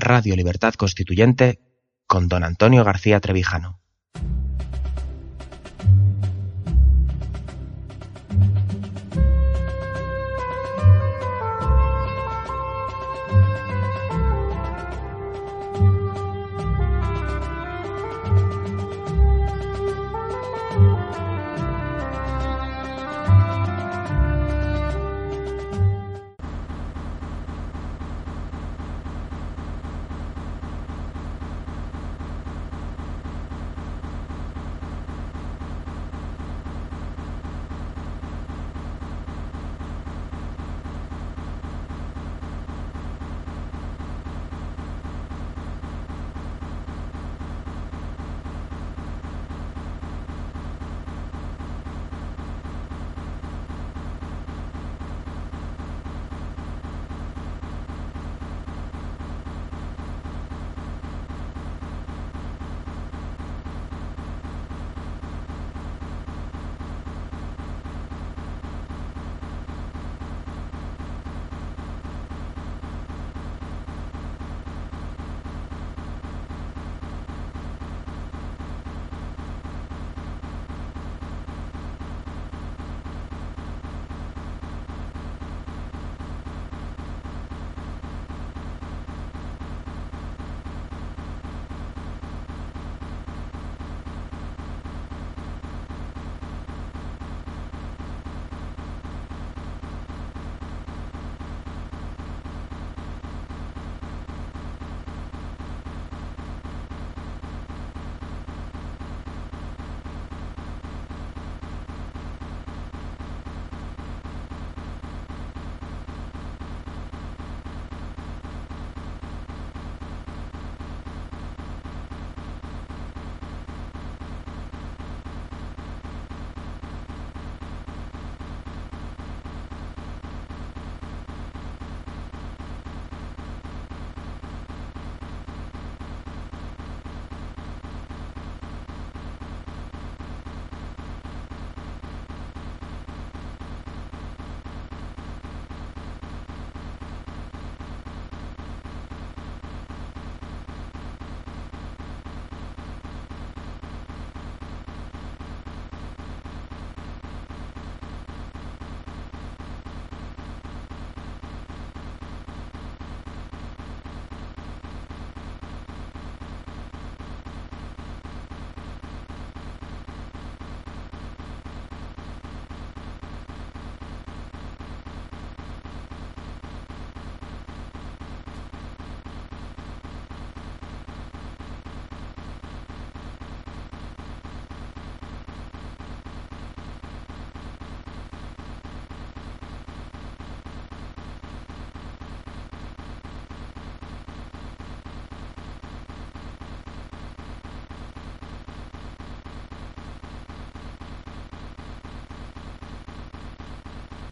Radio Libertad Constituyente con don Antonio García Trevijano.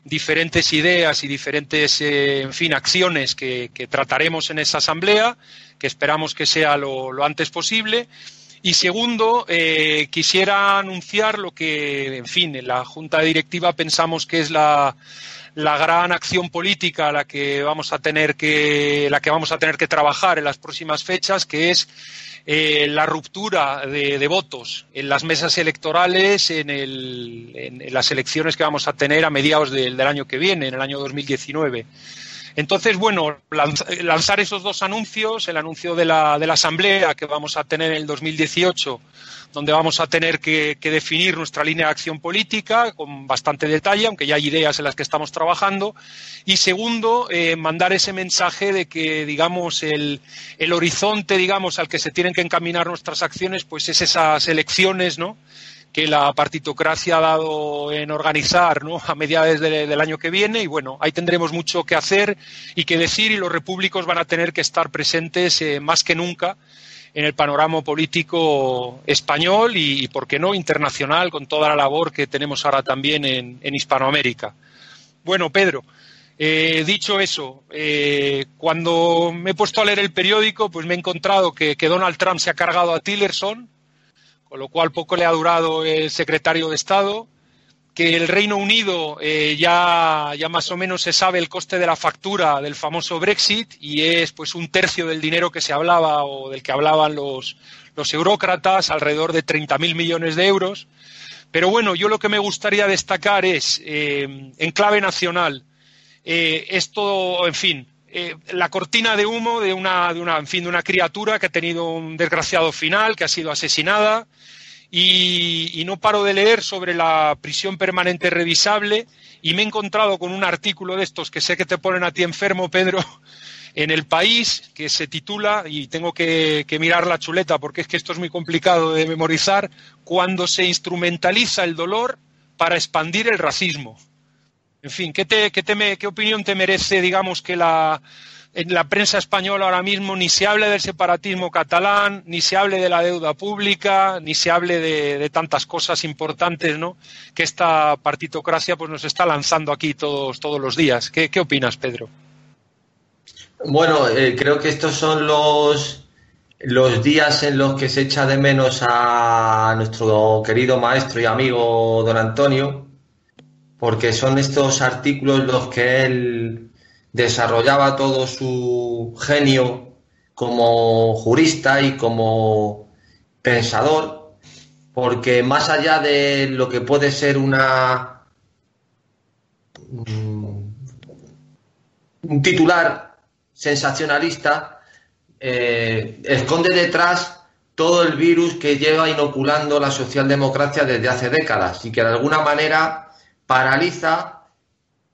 Diferentes ideas y diferentes, eh, en fin, acciones que, trataremos en esa asamblea, que esperamos que sea lo, antes posible. Y segundo, eh, quisiera anunciar lo que, en fin, en la Junta Directiva pensamos que es la, la gran acción política a la que vamos a tener que, la que vamos a tener que trabajar en las próximas fechas, que es eh, la ruptura de, votos en las mesas electorales en, las elecciones que vamos a tener a mediados del, año que viene, en el año 2019. Entonces, bueno, lanzar esos dos anuncios, el anuncio de la, Asamblea que vamos a tener en el 2018 donde vamos a tener que, definir nuestra línea de acción política con bastante detalle, aunque ya hay ideas en las que estamos trabajando. Y segundo, eh, mandar ese mensaje de que, digamos, el, horizonte, digamos, al que se tienen que encaminar nuestras acciones, pues es esas elecciones, ¿no? Que la partitocracia ha dado en organizar ¿no? a mediados del año que viene y bueno, ahí tendremos mucho que hacer y que decir y los repúblicos van a tener que estar presentes eh, más que nunca en el panorama político español y, por qué no, internacional, con toda la labor que tenemos ahora también en, Hispanoamérica. Bueno, Pedro, eh, dicho eso, eh, cuando me he puesto a leer el periódico, pues me he encontrado que, Donald Trump se ha cargado a Tillerson, con lo cual poco le ha durado el secretario de Estado, que el Reino Unido eh, ya, ya, más o menos se sabe el coste de la factura del famoso Brexit y es pues un tercio del dinero que se hablaba o del que hablaban los, los eurócratas, alrededor de 30.000 millones de euros. Pero bueno, yo lo que me gustaría destacar es, eh, en clave nacional, eh, esto, en fin, la cortina de humo de una, de una, en fin, de una criatura que ha tenido un desgraciado final, que ha sido asesinada, y, no paro de leer sobre la prisión permanente revisable y me he encontrado con un artículo de estos que sé que te ponen a ti enfermo, Pedro, en el país que se titula, y tengo que, mirar la chuleta porque es que esto es muy complicado de memorizar, cuando se instrumentaliza el dolor para expandir el racismo. En fin, ¿qué, opinión te merece, digamos, que la, en la prensa española ahora mismo ni se hable del separatismo catalán, ni se hable de la deuda pública, ni se hable de, tantas cosas importantes, ¿no? Que esta partitocracia pues nos está lanzando aquí todos, todos los días. ¿Qué, opinas, Pedro? Bueno, eh, creo que estos son los, los días en los que se echa de menos a nuestro querido maestro y amigo don Antonio, porque son estos artículos los que él desarrollaba todo su genio como jurista y como pensador, porque más allá de lo que puede ser una mm, un titular sensacionalista, eh, esconde detrás todo el virus que lleva inoculando la socialdemocracia desde hace décadas y que de alguna manera paraliza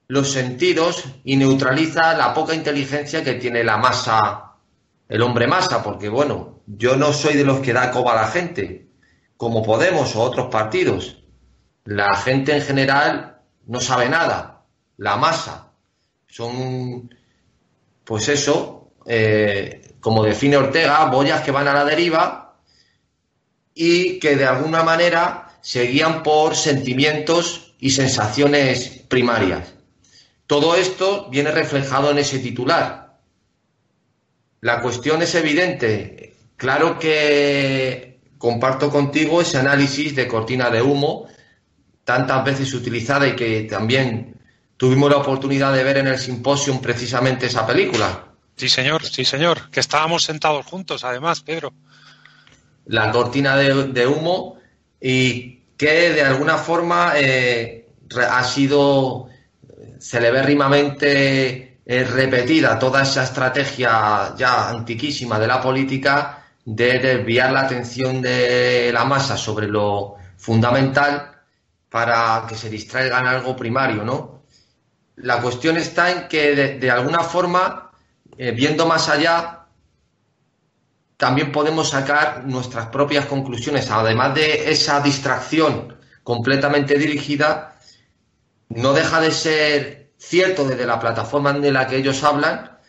los sentidos y neutraliza la poca inteligencia que tiene la masa, el hombre masa, porque bueno, yo no soy de los que da coba a la gente, como Podemos o otros partidos. La gente en general no sabe nada, la masa. Son, pues eso, eh, como define Ortega, boyas que van a la deriva y que de alguna manera se guían por sentimientos y sensaciones primarias. Todo esto viene reflejado en ese titular. La cuestión es evidente. Claro que comparto contigo ese análisis de cortina de humo, tantas veces utilizada y que también tuvimos la oportunidad de ver en el simposio precisamente esa película. Sí, señor, sí, señor, que estábamos sentados juntos, además, Pedro. La cortina de, humo y que de alguna forma eh, ha sido celebérrimamente eh, repetida toda esa estrategia ya antiquísima de la política de desviar la atención de la masa sobre lo fundamental para que se distraiga en algo primario, ¿no? La cuestión está en que de, alguna forma, eh, viendo más allá, también podemos sacar nuestras propias conclusiones, además de esa distracción completamente dirigida no deja de ser cierto desde la plataforma de la que ellos hablan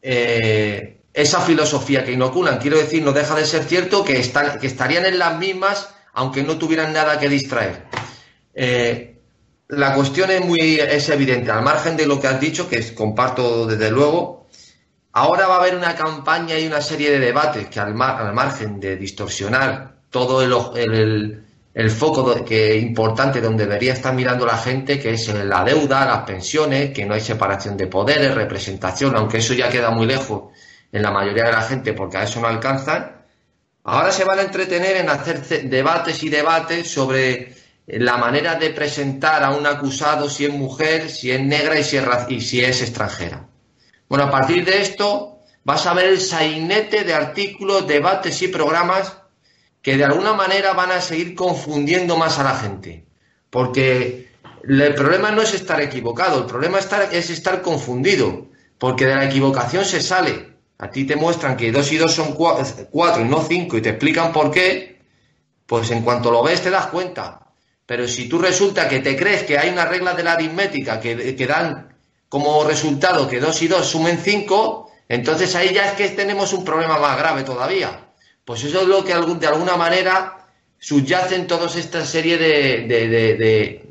eh, esa filosofía que inoculan. Quiero decir, no deja de ser cierto que, están, que estarían en las mismas aunque no tuvieran nada que distraer. Eh, la cuestión es muy es evidente, al margen de lo que has dicho, que comparto desde luego, ahora va a haber una campaña y una serie de debates que al, margen de distorsionar todo el el foco que importante donde debería estar mirando la gente, que es la deuda, las pensiones, que no hay separación de poderes, representación, aunque eso ya queda muy lejos en la mayoría de la gente porque a eso no alcanzan. Ahora se van a entretener en hacer debates y debates sobre la manera de presentar a un acusado si es mujer, si es negra y si es, y si es extranjera. Bueno, a partir de esto vas a ver el sainete de artículos, debates y programas que de alguna manera van a seguir confundiendo más a la gente. Porque el problema no es estar equivocado, el problema es estar confundido, porque de la equivocación se sale. A ti te muestran que dos y dos son cuatro y no cinco y te explican por qué, pues en cuanto lo ves te das cuenta. Pero si tú resulta que te crees que hay unas reglas de la aritmética que, que dan como resultado que dos y dos sumen cinco, entonces ahí ya es que tenemos un problema más grave todavía Pues eso es lo que de alguna manera subyace en toda esta serie de,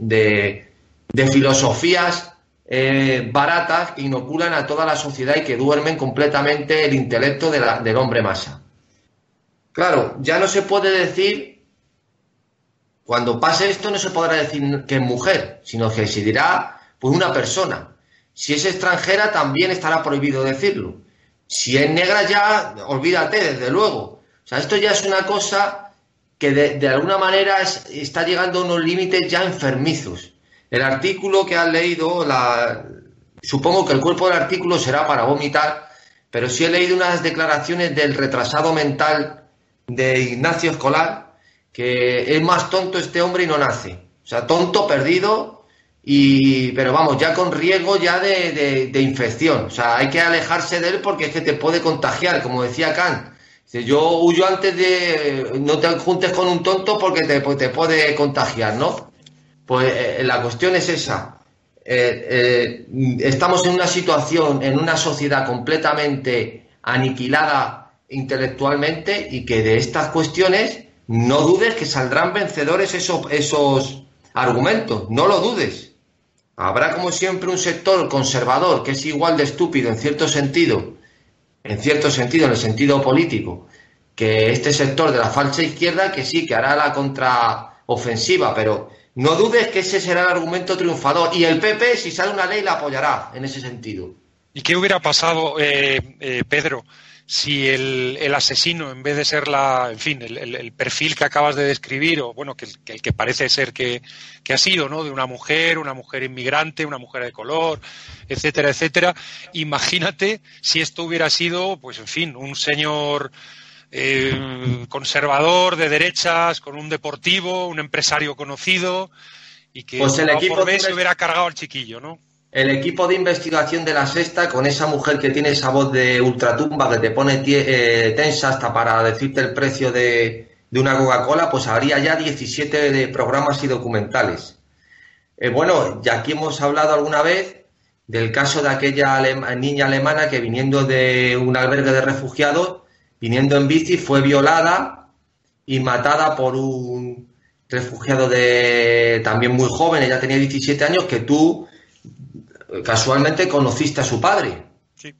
filosofías eh, baratas que inoculan a toda la sociedad y que duermen completamente el intelecto del hombre masa. Claro, ya no se puede decir, cuando pase esto no se podrá decir que es mujer, sino que se dirá pues una persona. Si es extranjera también estará prohibido decirlo. Si es negra ya, olvídate, desde luego. O sea, esto ya es una cosa que de, alguna manera está llegando a unos límites ya enfermizos. El artículo que has leído, la, supongo que el cuerpo del artículo será para vomitar, pero sí he leído unas declaraciones del retrasado mental de Ignacio Escolar, que es más tonto este hombre y no nace. O sea, tonto, perdido, y, pero vamos, ya con riesgo ya de, infección. O sea, hay que alejarse de él porque es que te puede contagiar, como decía Kant. Yo huyo antes de no te juntes con un tonto porque te, pues, te puede contagiar, ¿no? Pues eh, la cuestión es esa. Eh, eh, estamos en una situación, en una sociedad completamente aniquilada intelectualmente y que de estas cuestiones no dudes que saldrán vencedores esos, esos argumentos, no lo dudes. Habrá como siempre un sector conservador que es igual de estúpido en cierto sentido, en cierto sentido, en el sentido político, que este sector de la falsa izquierda que sí, que hará la contraofensiva, pero no dudes que ese será el argumento triunfador. Y el PP, si sale una ley, la apoyará en ese sentido. ¿Y qué hubiera pasado, eh, eh, Pedro, si el, el, asesino, en vez de ser la, en fin, el, perfil que acabas de describir, o bueno, que el que, parece ser que, ha sido, ¿no? De una mujer, una mujer inmigrante, una mujer de color, etcétera, etcétera. Imagínate si esto hubiera sido, pues en fin, un señor eh, conservador de derechas, con un deportivo, un empresario conocido, y que pues el equipo por se hubiera cargado al chiquillo, ¿no? El equipo de investigación de la sexta, con esa mujer que tiene esa voz de ultratumba que te pone eh, tensa hasta para decirte el precio de, una Coca-Cola, pues habría ya 17 de programas y documentales. Eh, bueno, ya aquí hemos hablado alguna vez del caso de aquella niña alemana que viniendo de un albergue de refugiados, viniendo en bici, fue violada y matada por un refugiado de también muy joven, ella tenía 17 años, que tú casualmente conociste a su padre. Sí.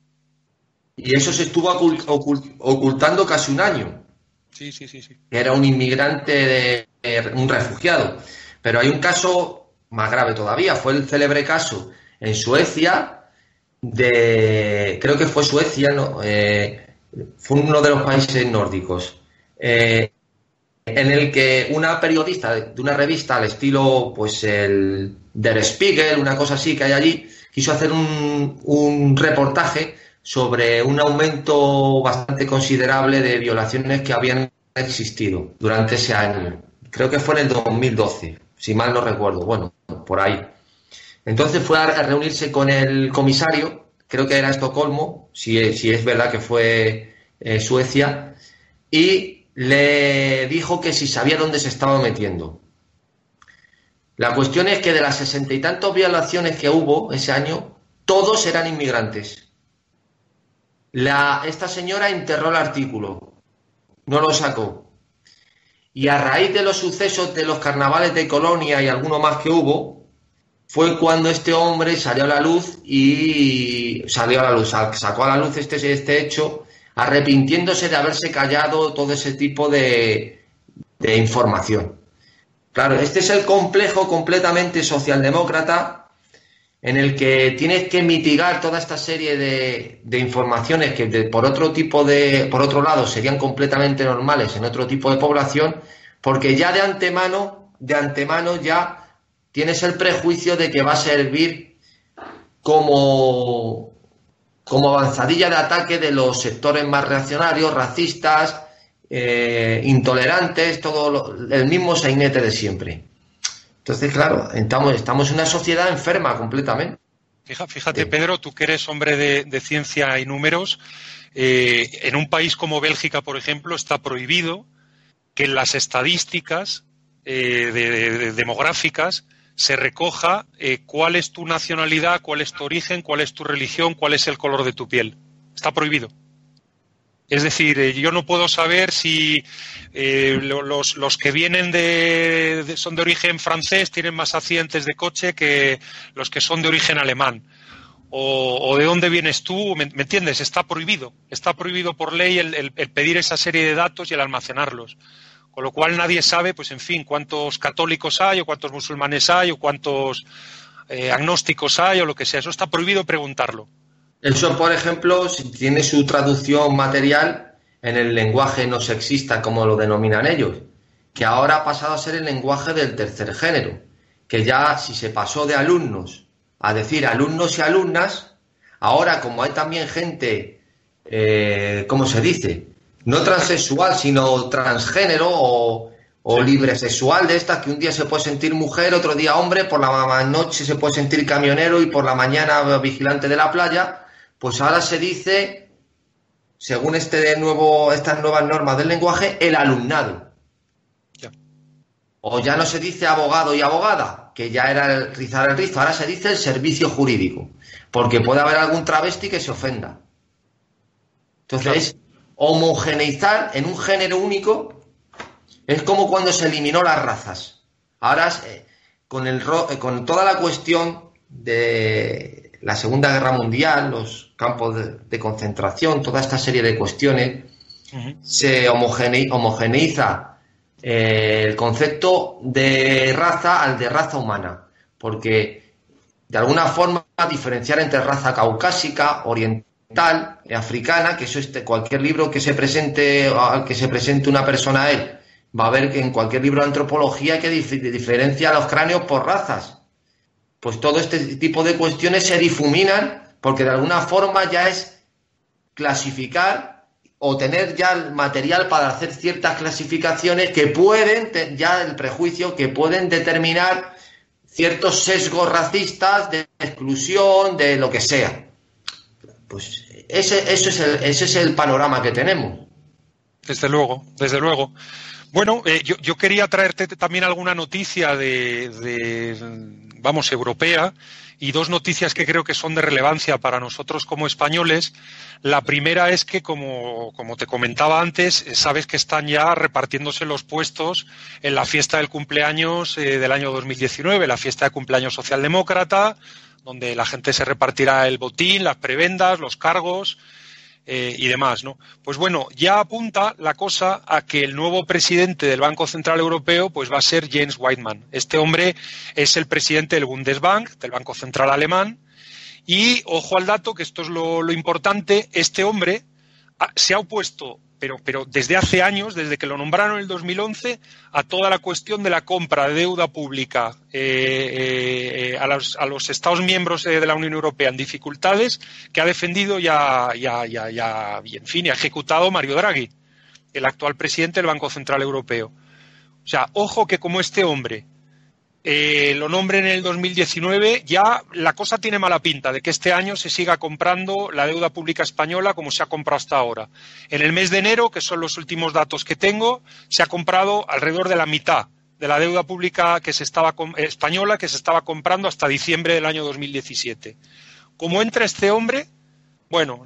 Y eso se estuvo ocultando casi un año. Sí, sí, sí, sí. Era un inmigrante, de, un refugiado. Pero hay un caso más grave todavía. Fue el célebre caso en Suecia de, creo que fue Suecia, no, eh, fue uno de los países nórdicos, eh, en el que una periodista de una revista al estilo, pues el Der Spiegel, una cosa así que hay allí, quiso hacer un, reportaje sobre un aumento bastante considerable de violaciones que habían existido durante ese año. Creo que fue en el 2012, si mal no recuerdo. Bueno, por ahí. Entonces fue a reunirse con el comisario, creo que era Estocolmo, si, si es verdad que fue eh, Suecia, y le dijo que si sabía dónde se estaba metiendo. La cuestión es que de las sesenta y tantos violaciones que hubo ese año, todos eran inmigrantes. La, esta señora enterró el artículo, no lo sacó. Y a raíz de los sucesos de los carnavales de Colonia y alguno más que hubo, fue cuando este hombre salió a la luz y salió a la luz, sacó a la luz este, este hecho, arrepintiéndose de haberse callado todo ese tipo de información. Claro, este es el complejo completamente socialdemócrata en el que tienes que mitigar toda esta serie de, informaciones que por otro tipo de, por otro lado, serían completamente normales en otro tipo de población, porque ya de antemano, de antemano ya tienes el prejuicio de que va a servir como, como avanzadilla de ataque de los sectores más reaccionarios, racistas, eh, intolerantes, todo el mismo sainete de siempre. Entonces, claro, estamos, estamos en una sociedad enferma completamente. Fíjate, Pedro, tú que eres hombre de, ciencia y números, eh, en un país como Bélgica, por ejemplo, está prohibido que en las estadísticas eh, demográficas se recoja cuál es tu nacionalidad, cuál es tu origen, cuál es tu religión, cuál es el color de tu piel. Está prohibido. Es decir, eh, yo no puedo saber si eh, los, los, que vienen de, son de origen francés tienen más accidentes de coche que los que son de origen alemán. O, de dónde vienes tú, ¿me, entiendes? Está prohibido. Está prohibido por ley el, pedir esa serie de datos y el almacenarlos. Con lo cual nadie sabe, pues en fin, cuántos católicos hay o cuántos musulmanes hay o cuántos eh, agnósticos hay o lo que sea. Eso está prohibido preguntarlo. Eso, por ejemplo, tiene su traducción material en el lenguaje no sexista, como lo denominan ellos, que ahora ha pasado a ser el lenguaje del tercer género, que ya si se pasó de alumnos a decir alumnos y alumnas, ahora como hay también gente, eh, ¿cómo se dice? No transexual, sino transgénero o, o libre sexual de estas, que un día se puede sentir mujer, otro día hombre, por la noche se puede sentir camionero y por la mañana vigilante de la playa, pues ahora se dice, según este nuevo, estas nuevas normas del lenguaje, el alumnado. O ya no se dice abogado y abogada, que ya era el rizar el rizo, ahora se dice el servicio jurídico, porque puede haber algún travesti que se ofenda. Entonces, homogeneizar en un género único es como cuando se eliminó las razas. Ahora, eh, con, el, eh, con toda la cuestión de la Segunda Guerra Mundial, los campos de, concentración, toda esta serie de cuestiones, se homogeneiza eh, el concepto de raza al de raza humana, porque de alguna forma diferenciar entre raza caucásica, oriental, africana, que eso es cualquier libro que se presente que se presente una persona a él, va a ver que en cualquier libro de antropología que diferencia los cráneos por razas pues todo este tipo de cuestiones se difuminan porque de alguna forma ya es clasificar o tener ya el material para hacer ciertas clasificaciones que pueden, ya el prejuicio, que pueden determinar ciertos sesgos racistas de exclusión, de lo que sea. Pues ese, es el, ese es el panorama que tenemos. Desde luego, desde luego. Bueno, eh, yo, quería traerte también alguna noticia de vamos, europea, y dos noticias que creo que son de relevancia para nosotros como españoles. La primera es que, como, te comentaba antes, sabes que están ya repartiéndose los puestos en la fiesta del cumpleaños eh, del año 2019, la fiesta de cumpleaños socialdemócrata, donde la gente se repartirá el botín, las prebendas, los cargos eh, y demás, ¿no? Pues bueno, ya apunta la cosa a que el nuevo presidente del Banco Central Europeo pues va a ser James Whiteman. Este hombre es el presidente del Bundesbank, del Banco Central Alemán, y ojo al dato, que esto es lo, lo importante, este hombre se ha opuesto pero, desde hace años, desde que lo nombraron en el 2011, a toda la cuestión de la compra de deuda pública eh, eh, a, los, a, los, Estados miembros eh, de la Unión Europea en dificultades, que ha defendido ya, ya, ya, ya, y en fin, y ha ejecutado Mario Draghi, el actual presidente del Banco Central Europeo. O sea, ojo que como este hombre eh, lo nombren en el 2019, ya la cosa tiene mala pinta de que este año se siga comprando la deuda pública española como se ha comprado hasta ahora. En el mes de enero, que son los últimos datos que tengo, se ha comprado alrededor de la mitad de la deuda pública que se estaba española que se estaba comprando hasta diciembre del año 2017. Como entra este hombre, bueno,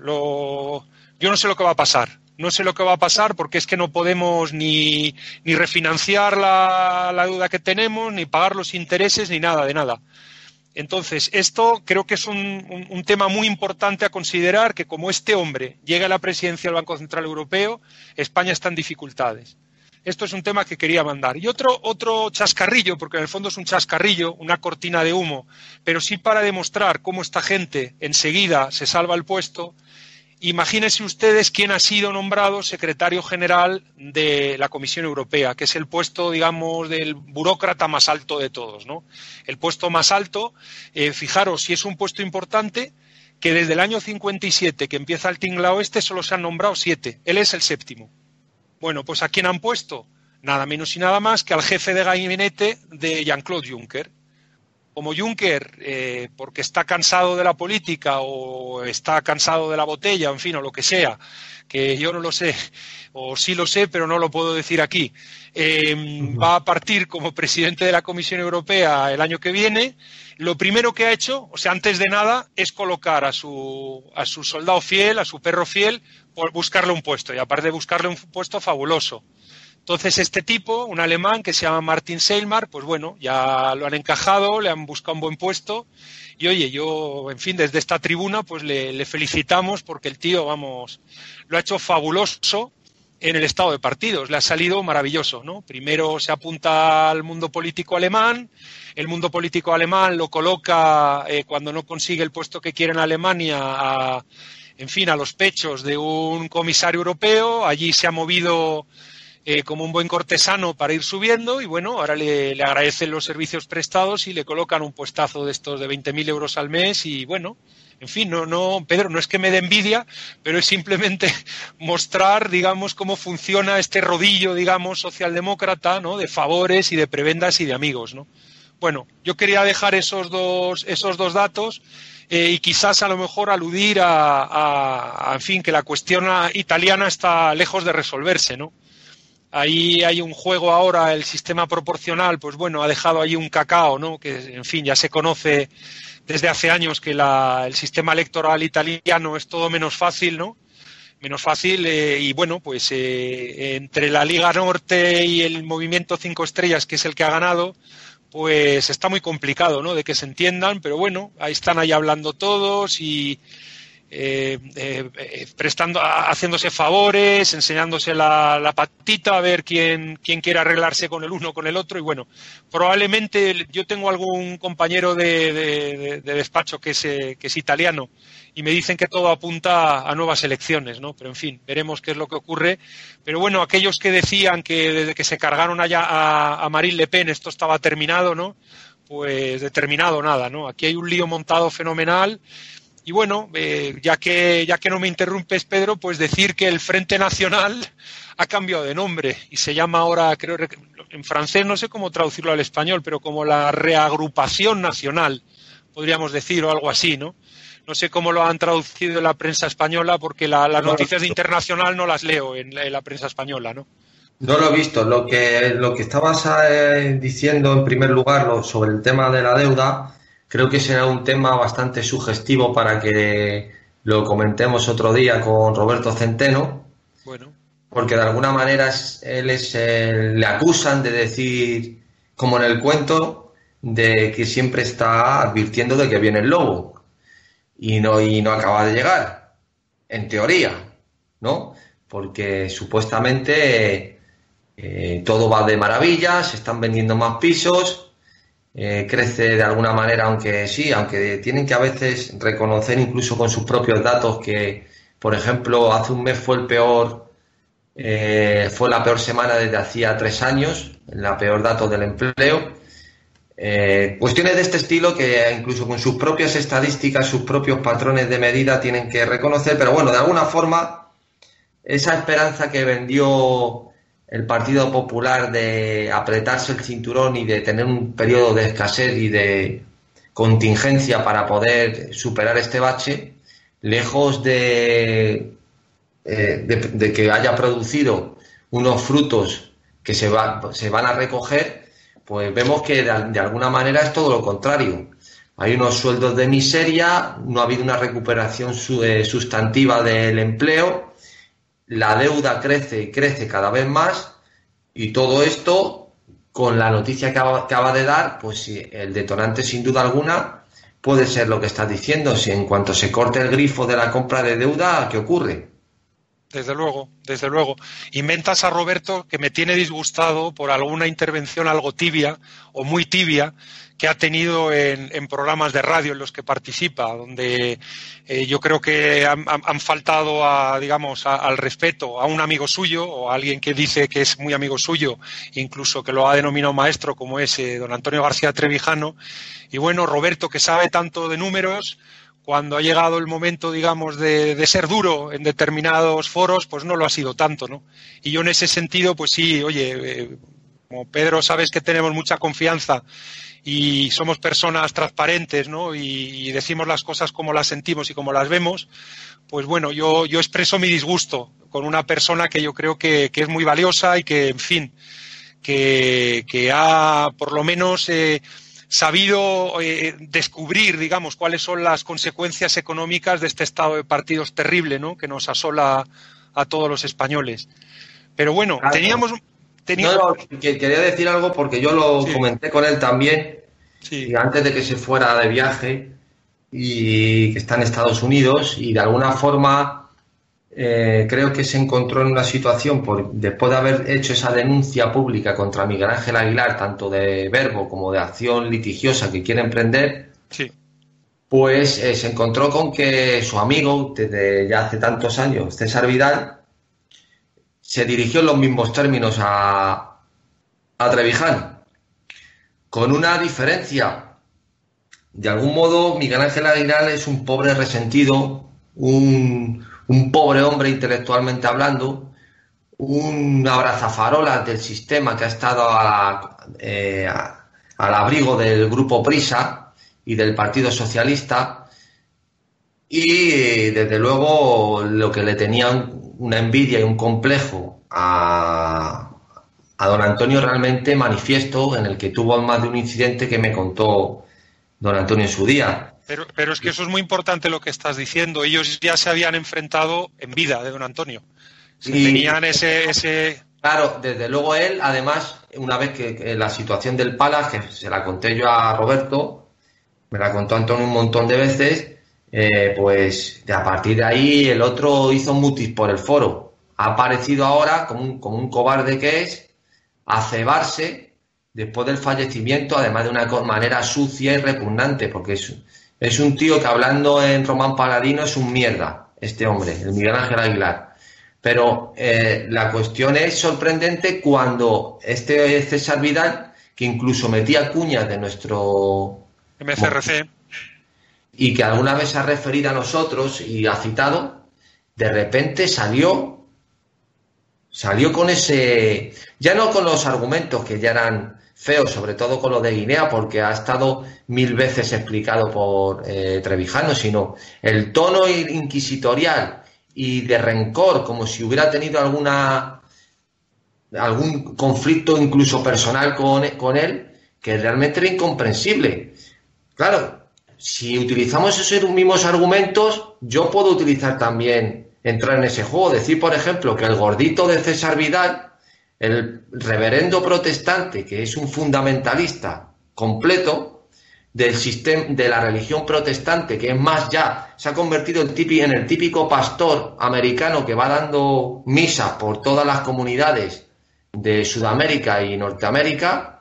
yo no sé lo que va a pasar no sé lo que va a pasar porque es que no podemos ni, ni refinanciar la, deuda que tenemos, ni pagar los intereses, ni nada de nada. Entonces, esto creo que es un, un, tema muy importante a considerar que como este hombre llega a la presidencia del Banco Central Europeo, España está en dificultades. Esto es un tema que quería mandar. Y otro, otro chascarrillo, porque en el fondo es un chascarrillo, una cortina de humo, pero sí para demostrar cómo esta gente enseguida se salva el puesto, Imagínense ustedes quién ha sido nombrado secretario general de la Comisión Europea, que es el puesto, digamos, del burócrata más alto de todos, ¿no? El puesto más alto, eh, fijaros, si es un puesto importante, que desde el año 57, que empieza el tinglao este, solo se han nombrado siete. Él es el séptimo. Bueno, pues ¿a quién han puesto? Nada menos y nada más que al jefe de gabinete de Jean-Claude Juncker, como Juncker, eh, porque está cansado de la política o está cansado de la botella, en fin, o lo que sea, que yo no lo sé, o sí lo sé, pero no lo puedo decir aquí, em, va a partir como presidente de la Comisión Europea el año que viene. Lo primero que ha hecho, o sea, antes de nada, es colocar a su, a su soldado fiel, a su perro fiel, buscarle un puesto, y aparte de buscarle un puesto fabuloso. Entonces, este tipo, un alemán que se llama Martin Seilmar, pues bueno, ya lo han encajado, le han buscado un buen puesto. Y oye, yo, en fin, desde esta tribuna, pues le, le felicitamos porque el tío, vamos, lo ha hecho fabuloso en el estado de partidos. Le ha salido maravilloso, ¿no? Primero se apunta al mundo político alemán, el mundo político alemán lo coloca eh, cuando no consigue el puesto que quiere en Alemania a, en fin, a los pechos de un comisario europeo. Allí se ha movido eh, como un buen cortesano para ir subiendo y bueno, ahora le, agradecen los servicios prestados y le colocan un puestazo de estos de 20.000 euros al mes y bueno, en fin, no, no, Pedro, no es que me dé envidia, pero es simplemente mostrar, digamos, cómo funciona este rodillo, digamos, socialdemócrata, ¿no? De favores y de prebendas y de amigos, ¿no? Bueno, yo quería dejar esos dos, esos dos datos eh, y quizás a lo mejor aludir a, a, en fin, que la cuestión italiana está lejos de resolverse, ¿no? Ahí hay un juego ahora, el sistema proporcional, pues bueno, ha dejado ahí un cacao, ¿no? Que, en fin, ya se conoce desde hace años que la, el sistema electoral italiano es todo menos fácil, ¿no? Menos fácil eh, y bueno, pues eh, entre la Liga Norte y el Movimiento Cinco Estrellas, que es el que ha ganado, pues está muy complicado, ¿no? De que se entiendan, pero bueno, ahí están ahí hablando todos y eh, eh, prestando, haciéndose favores, enseñándose la, la, patita a ver quién, quién quiere arreglarse con el uno con el otro. Y bueno, probablemente yo tengo algún compañero de, de, de despacho que es, eh, que es italiano y me dicen que todo apunta a nuevas elecciones, ¿no? Pero en fin, veremos qué es lo que ocurre. Pero bueno, aquellos que decían que desde que se cargaron allá a, a Marine Le Pen esto estaba terminado, ¿no? Pues determinado nada, ¿no? Aquí hay un lío montado fenomenal y bueno, eh, ya, que, ya que no me interrumpes, Pedro, pues decir que el Frente Nacional ha cambiado de nombre y se llama ahora, creo, en francés no sé cómo traducirlo al español, pero como la Reagrupación Nacional, podríamos decir, o algo así, ¿no? No sé cómo lo han traducido en la prensa española, porque la, las noticias de internacional no las leo en la, en la, prensa española, ¿no? No lo he visto. Lo que, lo que estabas eh, diciendo en primer lugar lo, sobre el tema de la deuda, creo que será un tema bastante sugestivo para que lo comentemos otro día con Roberto Centeno. Bueno. Porque de alguna manera él es, eh, le acusan de decir, como en el cuento, de que siempre está advirtiendo de que viene el lobo y no, y no acaba de llegar, en teoría, ¿no? Porque supuestamente eh, todo va de maravilla, se están vendiendo más pisos, eh, crece de alguna manera, aunque sí, aunque tienen que a veces reconocer incluso con sus propios datos que, por ejemplo, hace un mes fue el peor, eh, fue la peor semana desde hacía tres años, la peor dato del empleo. Eh, cuestiones de este estilo que incluso con sus propias estadísticas, sus propios patrones de medida tienen que reconocer, pero bueno, de alguna forma, esa esperanza que vendió el Partido Popular de apretarse el cinturón y de tener un periodo de escasez y de contingencia para poder superar este bache, lejos de, eh, de, que haya producido unos frutos que se, va, se van a recoger, pues vemos que de, alguna manera es todo lo contrario. Hay unos sueldos de miseria, no ha habido una recuperación eh, sustantiva del empleo, la deuda crece y crece cada vez más y todo esto con la noticia que acaba de dar, pues sí, el detonante sin duda alguna puede ser lo que estás diciendo, si en cuanto se corte el grifo de la compra de deuda, ¿qué ocurre? Desde luego, desde luego. Inventas a Roberto que me tiene disgustado por alguna intervención algo tibia o muy tibia que ha tenido en, programas de radio en los que participa, donde eh, yo creo que han, han faltado a, digamos, a, al respeto a un amigo suyo o a alguien que dice que es muy amigo suyo, incluso que lo ha denominado maestro, como es eh, don Antonio García Trevijano. Y bueno, Roberto, que sabe tanto de números, cuando ha llegado el momento, digamos, de, de, ser duro en determinados foros, pues no lo ha sido tanto, ¿no? Y yo en ese sentido, pues sí, oye, eh, como Pedro sabes que tenemos mucha confianza y somos personas transparentes, ¿no? Y, decimos las cosas como las sentimos y como las vemos, pues bueno, yo, yo expreso mi disgusto con una persona que yo creo que, que es muy valiosa y que, en fin, que, que ha por lo menos eh, sabido eh, descubrir, digamos, cuáles son las consecuencias económicas de este estado de partidos terrible, ¿no? Que nos asola a todos los españoles. Pero bueno, teníamos, teníamos... quería decir algo porque yo lo comenté con él también, y antes de que se fuera de viaje, y que está en Estados Unidos, y de alguna forma eh, creo que se encontró en una situación, por, después de haber hecho esa denuncia pública contra Miguel Ángel Aguilar, tanto de verbo como de acción litigiosa que quiere emprender, pues eh, se encontró con que su amigo, desde ya hace tantos años, César Vidal, se dirigió en los mismos términos a, a Trevijano, con una diferencia. De algún modo, Miguel Ángel Aguilar es un pobre resentido, un, un pobre hombre intelectualmente hablando, un abrazafarolas del sistema que ha estado eh, al abrigo del grupo Prisa y del Partido Socialista y desde luego lo que le tenía una envidia y un complejo a, a don Antonio realmente manifiesto en el que tuvo más de un incidente que me contó don Antonio en su día. Pero, pero es que eso es muy importante lo que estás diciendo. Ellos ya se habían enfrentado en vida de don Antonio. tenían ese, ese... Claro, desde luego él, además, una vez que, la situación del Pala, que se la conté yo a Roberto, me la contó Antonio un montón de veces, eh, pues de a partir de ahí el otro hizo mutis por el foro. Ha aparecido ahora como un, como un cobarde que es, a cebarse después del fallecimiento, además de una manera sucia y repugnante, porque es, es un tío que hablando en Román Paladino es un mierda, este hombre, el Miguel Ángel Aguilar. Pero eh, la cuestión es sorprendente cuando este César Vidal, que incluso metía cuñas de nuestro MCRC y que alguna vez ha referido a nosotros y ha citado, de repente salió, salió con ese, ya no con los argumentos que ya eran feo, sobre todo con lo de Guinea, porque ha estado mil veces explicado por eh, Trevijano, sino el tono inquisitorial y de rencor, como si hubiera tenido alguna algún conflicto incluso personal con, con él, que realmente era incomprensible. Claro, si utilizamos esos mismos argumentos, yo puedo utilizar también, entrar en ese juego, decir, por ejemplo, que el gordito de César Vidal el reverendo protestante, que es un fundamentalista completo del sistema de la religión protestante, que es más ya, se ha convertido en el típico pastor americano que va dando misa por todas las comunidades de Sudamérica y Norteamérica,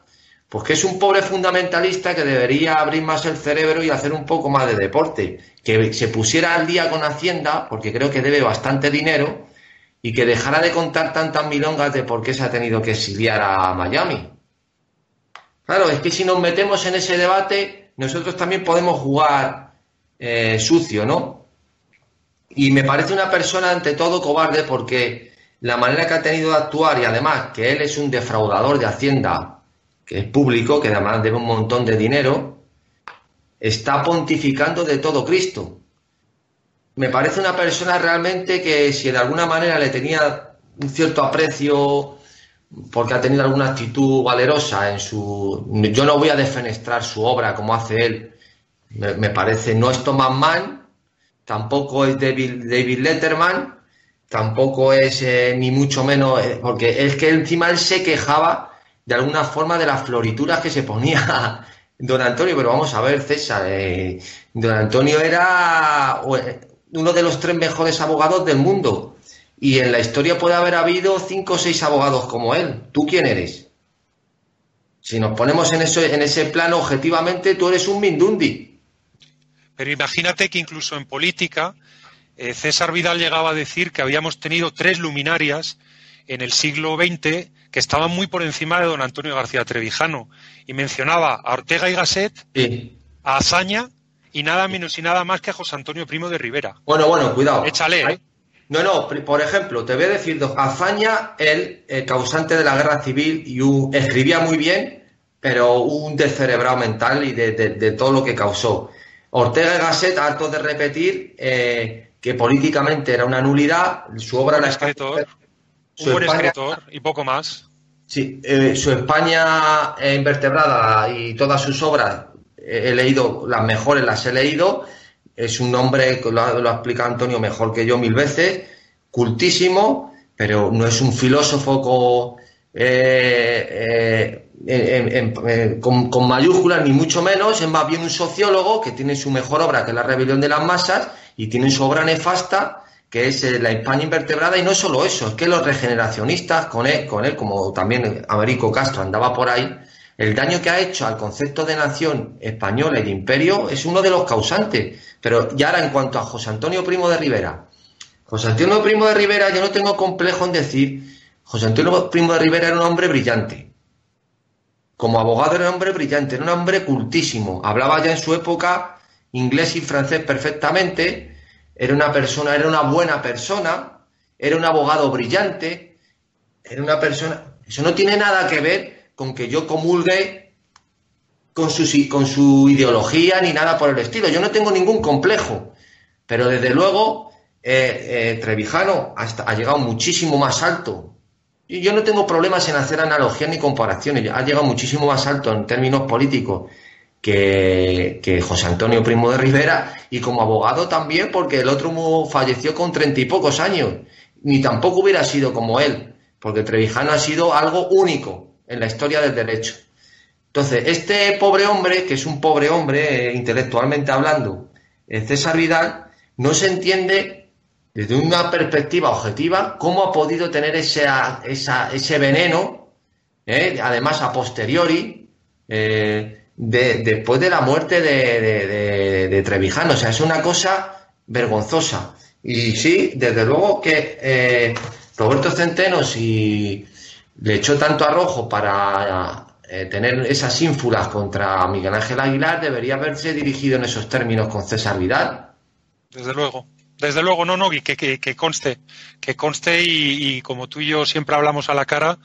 pues que es un pobre fundamentalista que debería abrir más el cerebro y hacer un poco más de deporte, que se pusiera al día con Hacienda, porque creo que debe bastante dinero, y que dejara de contar tantas milongas de por qué se ha tenido que exiliar a Miami. Claro, es que si nos metemos en ese debate, nosotros también podemos jugar eh, sucio, ¿no? Y me parece una persona ante todo cobarde porque la manera que ha tenido de actuar y además que él es un defraudador de Hacienda, que es público, que además debe un montón de dinero, está pontificando de todo Cristo me parece una persona realmente que si de alguna manera le tenía un cierto aprecio porque ha tenido alguna actitud valerosa en su... Yo no voy a defenestrar su obra como hace él. Me, parece, no es Thomas Mann, tampoco es David, Letterman, tampoco es eh, ni mucho menos, eh, porque es que encima él se quejaba de alguna forma de las florituras que se ponía don Antonio, pero vamos a ver, César, eh, don Antonio era uno de los tres mejores abogados del mundo. Y en la historia puede haber habido cinco o seis abogados como él. ¿Tú quién eres? Si nos ponemos en, eso, en ese plano objetivamente, tú eres un Mindundi. Pero imagínate que incluso en política, eh, César Vidal llegaba a decir que habíamos tenido tres luminarias en el siglo XX que estaban muy por encima de don Antonio García Trevijano. Y mencionaba a Ortega y Gasset, a Azaña y nada menos y nada más que a José Antonio Primo de Rivera. Bueno, bueno, cuidado. Échale, ¿eh? No, no, por ejemplo, te voy a decir dos. Azaña, el, causante de la guerra civil, y escribía muy bien, pero un descerebrado mental y de, todo lo que causó. Ortega y Gasset, harto de repetir eh, que políticamente era una nulidad, su obra un escritor, un buen escritor y poco más. Sí, eh, su España invertebrada y todas sus obras, he leído, las mejores las he leído. Es un hombre, lo, lo ha explicado Antonio mejor que yo mil veces, cultísimo, pero no es un filósofo eh, eh, con, mayúsculas, ni mucho menos, es más bien un sociólogo que tiene su mejor obra, que es La rebelión de las masas, y tiene su obra nefasta, que es La España invertebrada, y no solo eso, es que los regeneracionistas, con él, con él como también Américo Castro andaba por ahí, el daño que ha hecho al concepto de nación española y de imperio es uno de los causantes. Pero ya ahora en cuanto a José Antonio Primo de Rivera, José Antonio Primo de Rivera, yo no tengo complejo en decir, José Antonio Primo de Rivera era un hombre brillante. Como abogado era un hombre brillante, era un hombre cultísimo. Hablaba ya en su época inglés y francés perfectamente. Era una persona, era una buena persona. Era un abogado brillante. Era una persona. Eso no tiene nada que ver con que yo comulgue con su, con su ideología ni nada por el estilo. Yo no tengo ningún complejo. Pero desde luego, eh, eh, Trevijano ha llegado muchísimo más alto y yo no tengo problemas en hacer analogías ni comparaciones. Ha llegado muchísimo más alto en términos políticos que, José Antonio Primo de Rivera y como abogado también porque el otro falleció con treinta y pocos años. Ni tampoco hubiera sido como él, porque Trevijano ha sido algo único en la historia del derecho. Entonces, este pobre hombre, que es un pobre hombre eh, intelectualmente hablando, eh, César Vidal, no se entiende desde una perspectiva objetiva, cómo ha podido tener ese, ese veneno, eh, además a posteriori, después de la muerte de, Trevijano. O sea, es una cosa vergonzosa. Y sí, desde luego que eh, Roberto Centeno, si le echó tanto arrojo para tener esas ínfulas contra Miguel Ángel Aguilar, debería haberse dirigido en esos términos con César Vidal. Desde luego. Desde luego, no, no, que, que, conste, que conste y, como tú y yo siempre hablamos a la cara,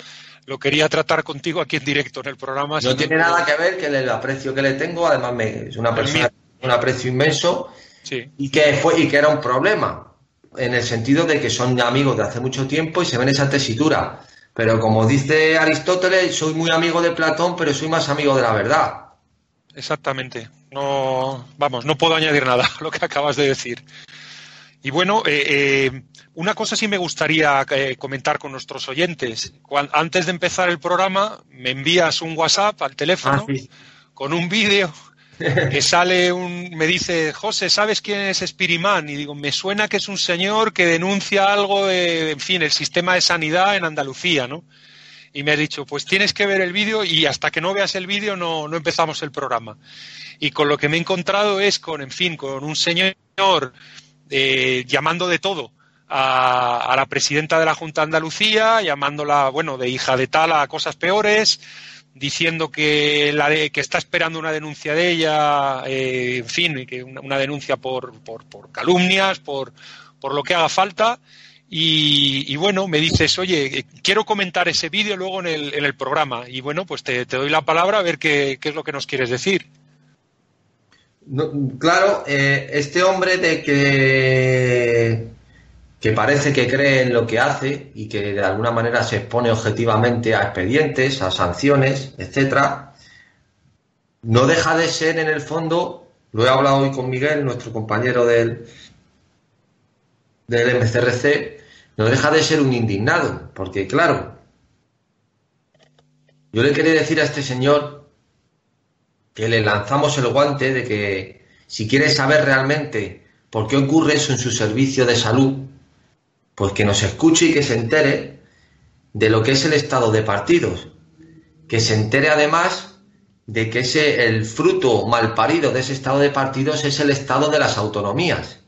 lo quería tratar contigo aquí en directo en el programa. No tiene nada que ver que el aprecio que le tengo, además me, es una persona un aprecio inmenso y que fue y que era un problema en el sentido de que son amigos de hace mucho tiempo y se ven esa tesitura. Pero como dice Aristóteles, soy muy amigo de Platón, pero soy más amigo de la verdad. Exactamente. No, vamos, no puedo añadir nada a lo que acabas de decir. Y bueno, eh, eh, una cosa sí me gustaría eh, comentar con nuestros oyentes. antes de empezar el programa, me envías un WhatsApp al teléfono ah, con un vídeo que sale un, me dice, José, ¿sabes quién es Spirimán? Y digo, me suena que es un señor que denuncia algo de, en fin, el sistema de sanidad en Andalucía, ¿no? Y me ha dicho, pues tienes que ver el vídeo y hasta que no veas el vídeo no, no empezamos el programa. Y con lo que me he encontrado es con, en fin, con un señor eh, llamando de todo a, la presidenta de la Junta de Andalucía, llamándola, bueno, de hija de tal a cosas peores, diciendo que, la que está esperando una denuncia de ella, eh, en fin, que una, denuncia por, por, calumnias, por, por lo que haga falta. Y, bueno, me dices, oye, quiero comentar ese vídeo luego en el, en el programa. Y bueno, pues te, te doy la palabra a ver qué, qué es lo que nos quieres decir claro, eh, este hombre de que, que parece que cree en lo que hace y que de alguna manera se expone objetivamente a expedientes, a sanciones, etcétera, no deja de ser en el fondo, lo he hablado hoy con Miguel, nuestro compañero del, del MCRC, no deja de ser un indignado, porque claro, yo le quería decir a este señor que le lanzamos el guante de que si quiere saber realmente por qué ocurre eso en su servicio de salud, pues que nos escuche y que se entere de lo que es el estado de partidos, que se entere además de que ese el fruto mal parido de ese estado de partidos es el estado de las autonomías,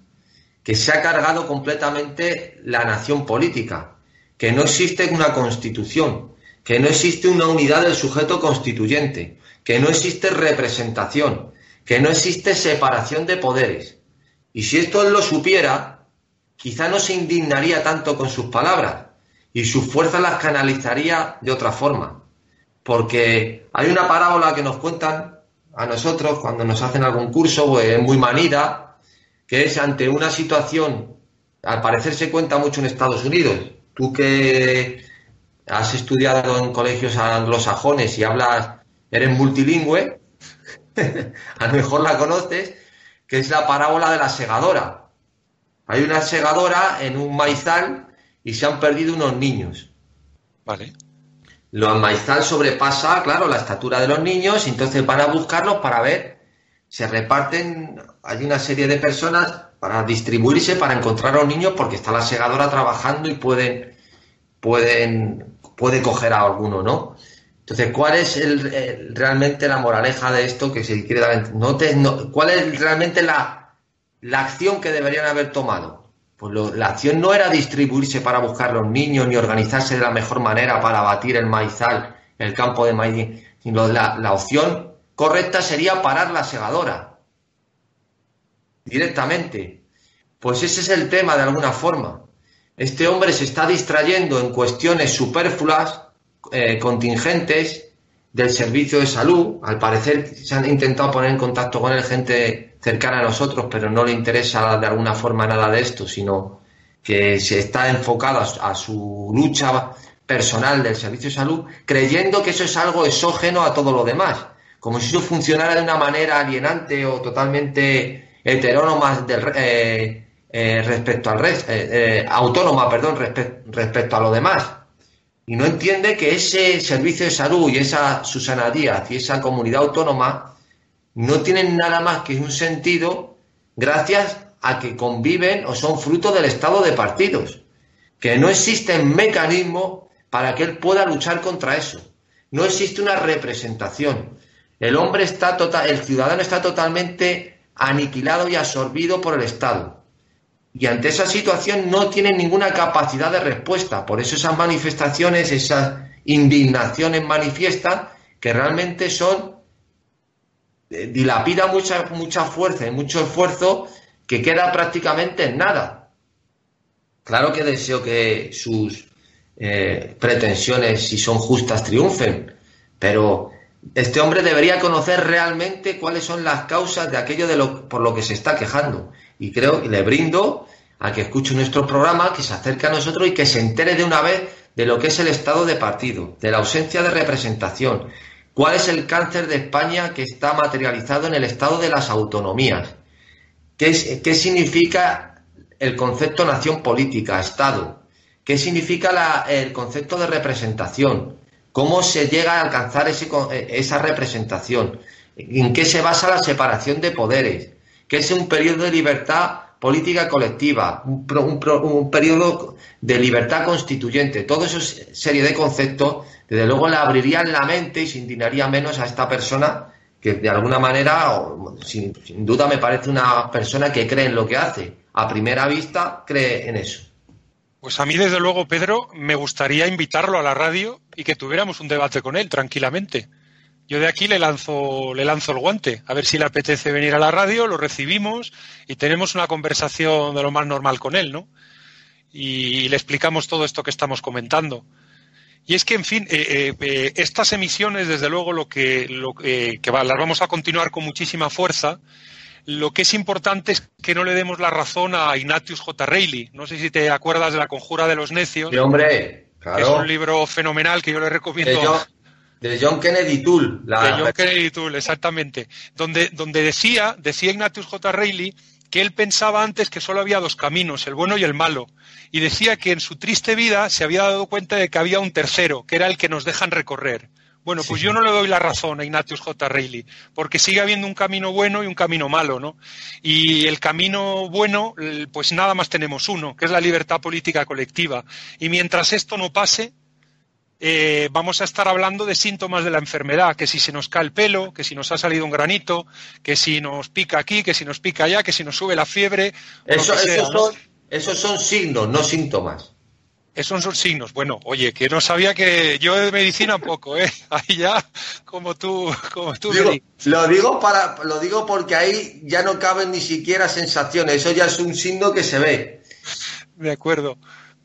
que se ha cargado completamente la nación política, que no existe una constitución, que no existe una unidad del sujeto constituyente, que no existe representación, que no existe separación de poderes. Y si esto él lo supiera, quizá no se indignaría tanto con sus palabras y sus fuerzas las canalizaría de otra forma. Porque hay una parábola que nos cuentan a nosotros cuando nos hacen algún curso, pues es muy manida, que es ante una situación, al parecer se cuenta mucho en Estados Unidos, tú que has estudiado en colegios anglosajones y hablas, eres multilingüe, a lo mejor la conoces, que es la parábola de la segadora. Hay una segadora en un maizal y se han perdido unos niños. Vale. Los maizal sobrepasa, claro, la estatura de los niños y entonces van a buscarlos para ver, se reparten, hay una serie de personas para distribuirse, para encontrar a los niños porque está la segadora trabajando y pueden, pueden, puede coger a alguno, ¿no? Entonces, ¿cuál es el, realmente la moraleja de esto que se quiere dar? No te, ¿Cuál es realmente la, la, acción que deberían haber tomado? Pues la acción no era distribuirse para buscar los niños ni organizarse de la mejor manera para batir el maizal, el campo de maíz, sino la, la opción correcta sería parar la segadora directamente. Pues ese es el tema de alguna forma. Este hombre se está distrayendo en cuestiones superfluas eh, contingentes del servicio de salud. Al parecer se han intentado poner en contacto con él gente cercana a nosotros, pero no le interesa de alguna forma nada de esto, sino que se está enfocado a, su lucha personal del servicio de salud, creyendo que eso es algo exógeno a todo lo demás, como si eso funcionara de una manera alienante o totalmente heterónoma del, eh, eh, respecto al resto, autónoma, perdón, respecto a lo demás. Y no entiende que ese servicio de salud y esa Susana Díaz y esa comunidad autónoma no tienen nada más que un sentido gracias a que conviven o son fruto del estado de partidos, que no existe mecanismo para que él pueda luchar contra eso. No existe una representación. El hombre está total, el ciudadano está totalmente aniquilado y absorbido por el Estado y ante esa situación no tienen ninguna capacidad de respuesta. Por eso esas manifestaciones, esas indignaciones manifiestas, que realmente son, dilapida mucha, mucha fuerza y mucho esfuerzo que queda prácticamente en nada. Claro que deseo que sus eh, pretensiones, si son justas, triunfen, pero este hombre debería conocer realmente cuáles son las causas de aquello de lo, por lo que se está quejando y creo que le brindo a que escuche nuestro programa, que se acerque a nosotros y que se entere de una vez de lo que es el estado de partido, de la ausencia de representación, cuál es el cáncer de España que está materializado en el estado de las autonomías, qué, qué significa el concepto nación política, Estado, qué significa el concepto de representación, cómo se llega a alcanzar ese, esa representación, en qué se basa la separación de poderes, que es un periodo de libertad política colectiva, un, un, periodo de libertad constituyente, todo eso es serie de conceptos, desde luego le abrirían la mente y se indignaría menos a esta persona que de alguna manera, sin, sin, duda me parece una persona que cree en lo que hace. A primera vista cree en eso. Pues a mí, desde luego, Pedro, me gustaría invitarlo a la radio y que tuviéramos un debate con él tranquilamente. Yo de aquí le lanzo, le lanzo el guante, a ver si le apetece venir a la radio, lo recibimos y tenemos una conversación de lo más normal con él, ¿no? Y, le explicamos todo esto que estamos comentando. Y es que, en fin, eh, eh, eh, estas emisiones, desde luego, lo que, lo, que las vamos a continuar con muchísima fuerza. Lo que es importante es que no le demos la razón a Ignatius J. Reilly. No sé si te acuerdas de La Conjura de los Necios. Sí, hombre, claro. es un libro fenomenal que yo le recomiendo. De John Kennedy Toole. La... De John Kennedy Toole, exactamente. Donde, donde decía, decía Ignatius J. Reilly que él pensaba antes que solo había dos caminos, el bueno y el malo, y decía que en su triste vida se había dado cuenta de que había un tercero, que era el que nos dejan recorrer. Bueno, pues yo no le doy la razón a Ignatius J. Reilly, porque sigue habiendo un camino bueno y un camino malo, ¿no? Y el camino bueno, pues nada más tenemos uno, que es la libertad política colectiva. Y mientras esto no pase, eh, vamos a estar hablando de síntomas de la enfermedad, que si se nos cae el pelo, que si nos ha salido un granito, que si nos pica aquí, que si nos pica allá, que si nos sube la fiebre. esos, son, signos, no síntomas. Esos son signos. Bueno, oye, que no sabía que yo de medicina poco, ¿eh? Ahí ya, como tú, como tú lo digo para, lo digo porque ahí ya no caben ni siquiera sensaciones. Eso ya es un signo que se ve. De acuerdo.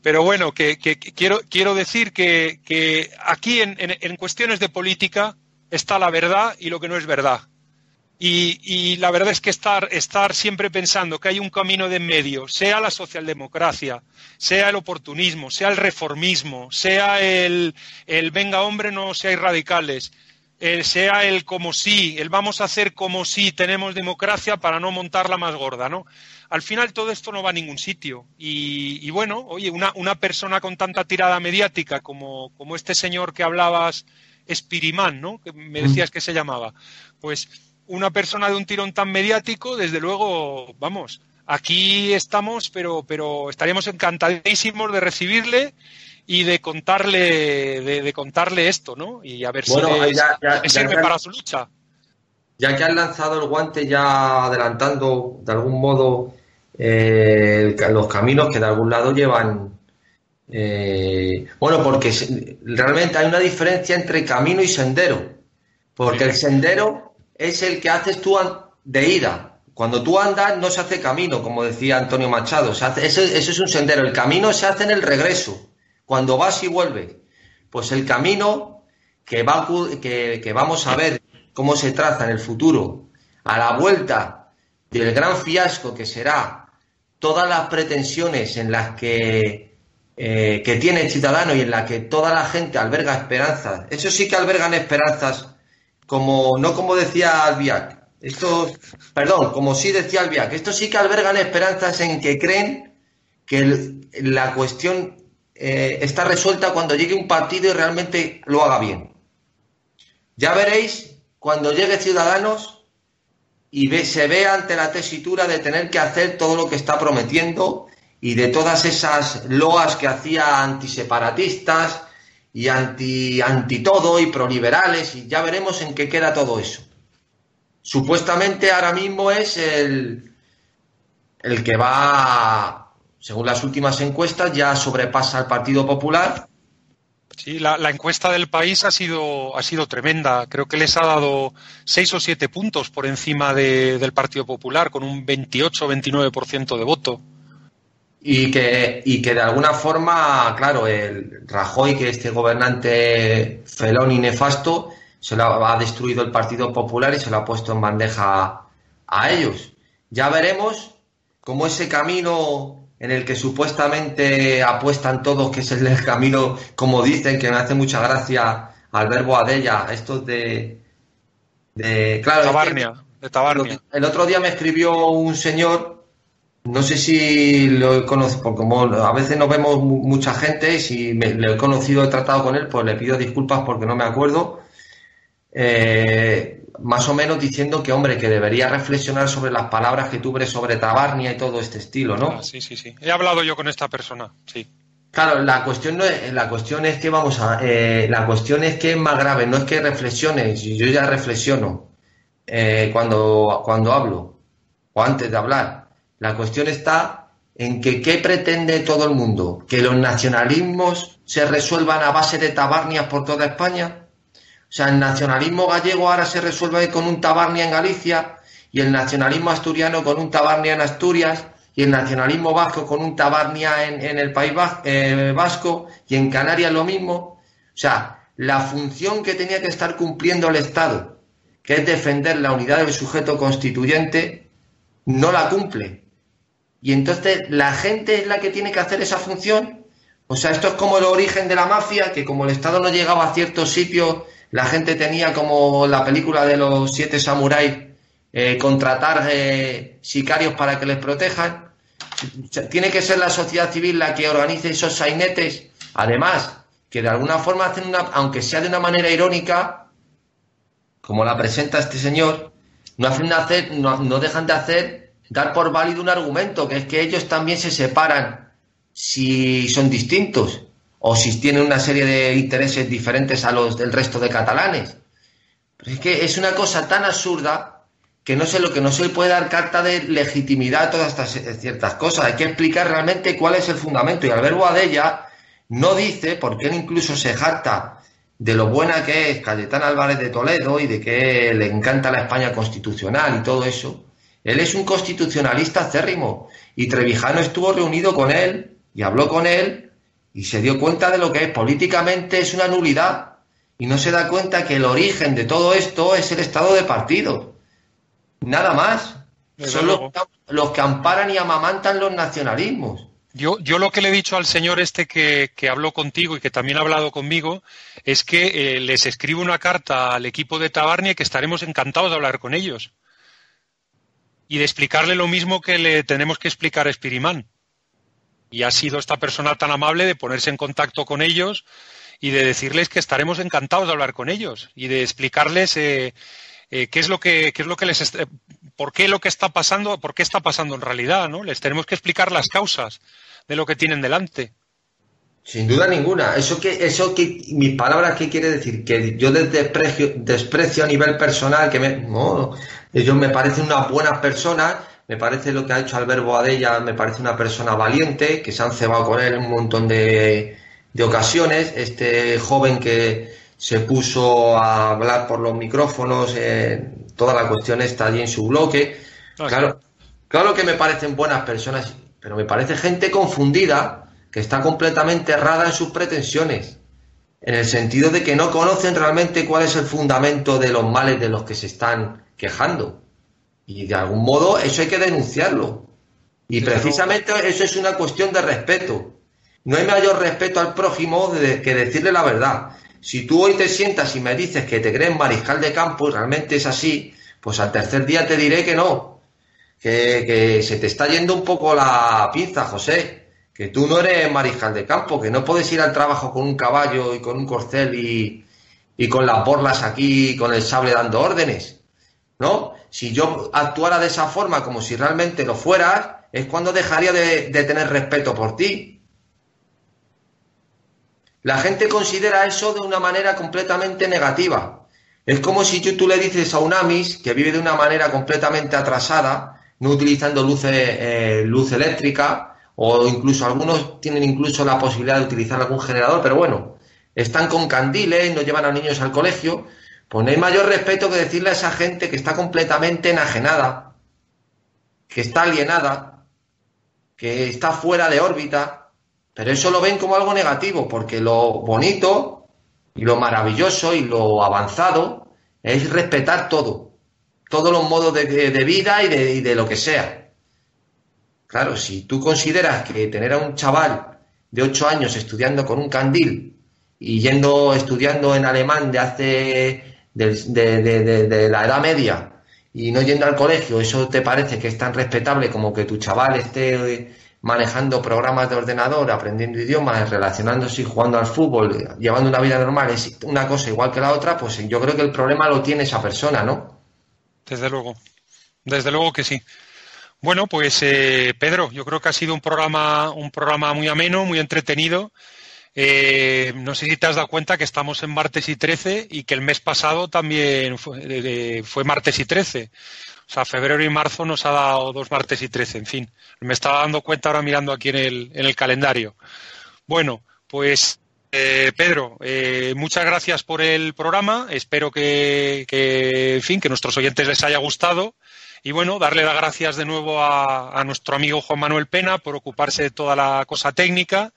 Pero bueno, que, quiero, quiero decir que, aquí en, cuestiones de política está la verdad y lo que no es verdad. Y, la verdad es que estar, estar siempre pensando que hay un camino de en medio, sea la socialdemocracia, sea el oportunismo, sea el reformismo, sea el, el venga hombre, no seáis radicales, eh, sea el como sí, el vamos a hacer como si tenemos democracia para no montarla más gorda, ¿no? Al final todo esto no va a ningún sitio. Y, bueno, oye, una, una, persona con tanta tirada mediática como, como este señor que hablabas, Espirimán, ¿no? Que me decías que se llamaba. Pues una persona de un tirón tan mediático, desde luego, vamos, aquí estamos, pero, pero estaríamos encantadísimos de recibirle y de contarle, de, contarle esto, ¿no? Y a ver si sirve para su lucha. Ya que han lanzado el guante, ya adelantando de algún modo eh, los caminos que de algún lado llevan. Eh, bueno, porque realmente hay una diferencia entre camino y sendero. Porque el sendero es el que haces tú de ida. Cuando tú andas no se hace camino, como decía Antonio Machado. Se hace, eso, es un sendero. El camino se hace en el regreso, cuando vas y vuelves. Pues el camino que, va, que, vamos a ver cómo se traza en el futuro, a la vuelta del gran fiasco que será todas las pretensiones en las que, eh, que tiene el ciudadano y en las que toda la gente alberga esperanzas. Eso sí que albergan esperanzas como no como decía Albiac, esto, perdón, como sí decía Albiac, esto sí que albergan esperanzas en que creen que la cuestión eh, está resuelta cuando llegue un partido y realmente lo haga bien. Ya veréis cuando llegue Ciudadanos y se vea ante la tesitura de tener que hacer todo lo que está prometiendo y de todas esas loas que hacía antiseparatistas, y anti, anti todo y proliberales y ya veremos en qué queda todo eso. Supuestamente ahora mismo es el, el que va, según las últimas encuestas, ya sobrepasa al Partido Popular. Sí, la, encuesta del país ha sido, ha sido tremenda. Creo que les ha dado seis o siete puntos por encima del Partido Popular, con un 28 o 29% de voto y que, y que de alguna forma, claro, el Rajoy, que este gobernante felón y nefasto, se lo ha, destruido el Partido Popular y se lo ha puesto en bandeja a ellos. Ya veremos cómo ese camino en el que supuestamente apuestan todos, que es el camino, como dicen, que me hace mucha gracia al verbo Adella, esto de... de claro, Tabarnia, de Tabarnia. El otro día me escribió un señor no sé si lo he conocido, porque como a veces nos vemos mucha gente y si me, lo he conocido, he tratado con él, pues le pido disculpas porque no me acuerdo. Eh, más o menos diciendo que, hombre, que debería reflexionar sobre las palabras que tuve sobre Tabarnia y todo este estilo, ¿no? Ah, sí, sí, sí. He hablado yo con esta persona, sí. Claro, la cuestión no es, la cuestión es que vamos a, eh, la cuestión es que es más grave, no es que reflexiones, yo ya reflexiono eh, cuando, cuando hablo o antes de hablar. La cuestión está en que ¿qué pretende todo el mundo? ¿Que los nacionalismos se resuelvan a base de tabarnias por toda España? O sea, el nacionalismo gallego ahora se resuelve con un tabarnia en Galicia y el nacionalismo asturiano con un tabarnia en Asturias y el nacionalismo vasco con un tabarnia en, el País eh, Vasco y en Canarias lo mismo. O sea, la función que tenía que estar cumpliendo el Estado, que es defender la unidad del sujeto constituyente, no la cumple. Y entonces la gente es la que tiene que hacer esa función. O sea, esto es como el origen de la mafia, que como el Estado no llegaba a ciertos sitios, la gente tenía como la película de los siete samuráis, eh, contratar eh, sicarios para que les protejan. Tiene que ser la sociedad civil la que organice esos sainetes. Además, que de alguna forma hacen una, aunque sea de una manera irónica, como la presenta este señor, no hacen hacer, no dejan de hacer dar por válido un argumento, que es que ellos también se separan si son distintos o si tienen una serie de intereses diferentes a los del resto de catalanes. Pero es que es una cosa tan absurda que no sé lo que no se puede dar carta de legitimidad a todas estas eh, ciertas cosas. Hay que explicar realmente cuál es el fundamento. Y Albert Boadella no dice, porque él incluso se jacta de lo buena que es Cayetán Álvarez de Toledo y de que le encanta la España constitucional y todo eso, él es un constitucionalista acérrimo y Trevijano estuvo reunido con él y habló con él y se dio cuenta de lo que es políticamente es una nulidad y no se da cuenta que el origen de todo esto es el estado de partido. Nada más. Son los, que amparan y amamantan los nacionalismos. Yo, yo lo que le he dicho al señor este que, habló contigo y que también ha hablado conmigo es que eh, les escribo una carta al equipo de Tabarnia que estaremos encantados de hablar con ellos y de explicarle lo mismo que le tenemos que explicar a Spirimán. Y ha sido esta persona tan amable de ponerse en contacto con ellos y de decirles que estaremos encantados de hablar con ellos y de explicarles eh, eh, qué es lo que es lo que les por qué lo que está pasando, por qué está pasando en realidad, ¿no? Les tenemos que explicar las causas de lo que tienen delante. Sin duda ninguna. Eso que, eso que, mis palabras, ¿qué quiere decir? Que yo desprecio, desprecio a nivel personal, que me, ellos me parecen unas buenas personas, me parece lo que ha hecho Alberto Adella, me parece una persona valiente, que se han cebado con él un montón de, de ocasiones. Este joven que se puso a hablar por los micrófonos, eh, toda la cuestión está allí en su bloque. Ah, claro, claro que me parecen buenas personas, pero me parece gente confundida que está completamente errada en sus pretensiones, en el sentido de que no conocen realmente cuál es el fundamento de los males de los que se están quejando. Y de algún modo eso hay que denunciarlo. Y precisamente eso es una cuestión de respeto. No hay mayor respeto al prójimo que decirle la verdad. Si tú hoy te sientas y me dices que te crees mariscal de campo y realmente es así, pues al tercer día te diré que no. Que, que se te está yendo un poco la pinza, José que tú no eres mariscal de campo, que no puedes ir al trabajo con un caballo y con un corcel y, con las borlas aquí, con el sable dando órdenes. ¿No? Si yo actuara de esa forma como si realmente lo fueras, es cuando dejaría de, tener respeto por ti. La gente considera eso de una manera completamente negativa. Es como si tú, le dices a un Amis que vive de una manera completamente atrasada, no utilizando eh, luz eléctrica, o incluso algunos tienen incluso la posibilidad de utilizar algún generador, pero bueno, están con candiles, no llevan a niños al colegio, pues mayor respeto que decirle a esa gente que está completamente enajenada, que está alienada, que está fuera de órbita, pero eso lo ven como algo negativo, porque lo bonito y lo maravilloso y lo avanzado es respetar todo, todos los modos de, vida y de, y de lo que sea. Claro, si tú consideras que tener a un chaval de 8 años estudiando con un candil y yendo estudiando en alemán de hace de, la edad media y no yendo al colegio, eso te parece que es tan respetable como que tu chaval esté manejando programas de ordenador, aprendiendo idiomas, relacionándose y jugando al fútbol, llevando una vida normal, es una cosa igual que la otra, pues yo creo que el problema lo tiene esa persona, ¿no? Desde luego, desde luego que sí. Bueno, pues eh, Pedro, yo creo que ha sido un programa, un programa muy ameno, muy entretenido. Eh, no sé si te has dado cuenta que estamos en martes y 13 y que el mes pasado también fue, martes y 13. O sea, febrero y marzo nos ha dado dos martes y 13, en fin. Me estaba dando cuenta ahora mirando aquí en el, en el calendario. Bueno, pues eh, Pedro, eh, muchas gracias por el programa. Espero que, que, en fin, que nuestros oyentes les haya gustado. Y bueno, darle las gracias de nuevo a, nuestro amigo Juan Manuel Pena por ocuparse de toda la cosa técnica.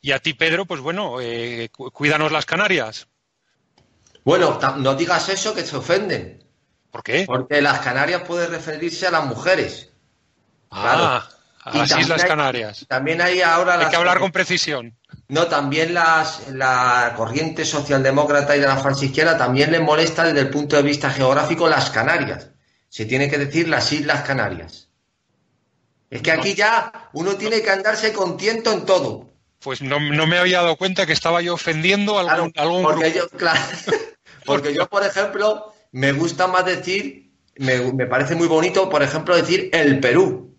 Y a ti, Pedro, pues bueno, eh, cuídanos las Canarias. Bueno, no digas eso que se ofenden. ¿Por qué? Porque las Canarias puede referirse a las mujeres. Ah, a las Islas Canarias. También hay ahora. Hay que hablar con precisión. No, también las, la corriente socialdemócrata y de la izquierda también les molesta desde el punto de vista geográfico las Canarias se tiene que decir las Islas Canarias. Es que aquí ya uno tiene que andarse contento en todo. Pues no, me había dado cuenta que estaba yo ofendiendo a algún, porque Yo, claro, porque yo, por ejemplo, me gusta más decir, me, parece muy bonito, por ejemplo, decir el Perú.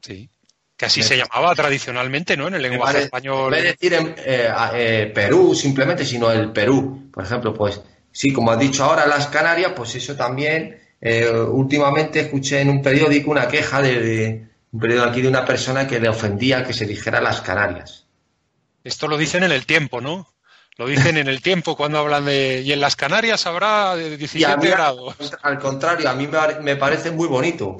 Sí, que así se llamaba tradicionalmente, ¿no? En el lenguaje español. No decir eh, eh, Perú simplemente, sino el Perú. Por ejemplo, pues sí, como has dicho ahora, las Canarias, pues eso también eh, últimamente escuché en un periódico una queja de, un periódico aquí de una persona que le ofendía que se dijera las Canarias. Esto lo dicen en el tiempo, ¿no? Lo dicen en el tiempo cuando hablan de... Y en las Canarias habrá 17 grados. Al contrario, a mí me parece muy bonito.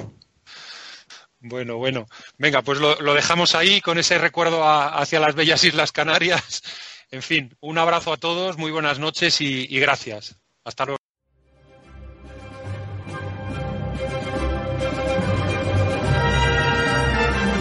Bueno, bueno. Venga, pues lo, dejamos ahí con ese recuerdo hacia las bellas Islas Canarias. En fin, un abrazo a todos, muy buenas noches y gracias. Hasta luego.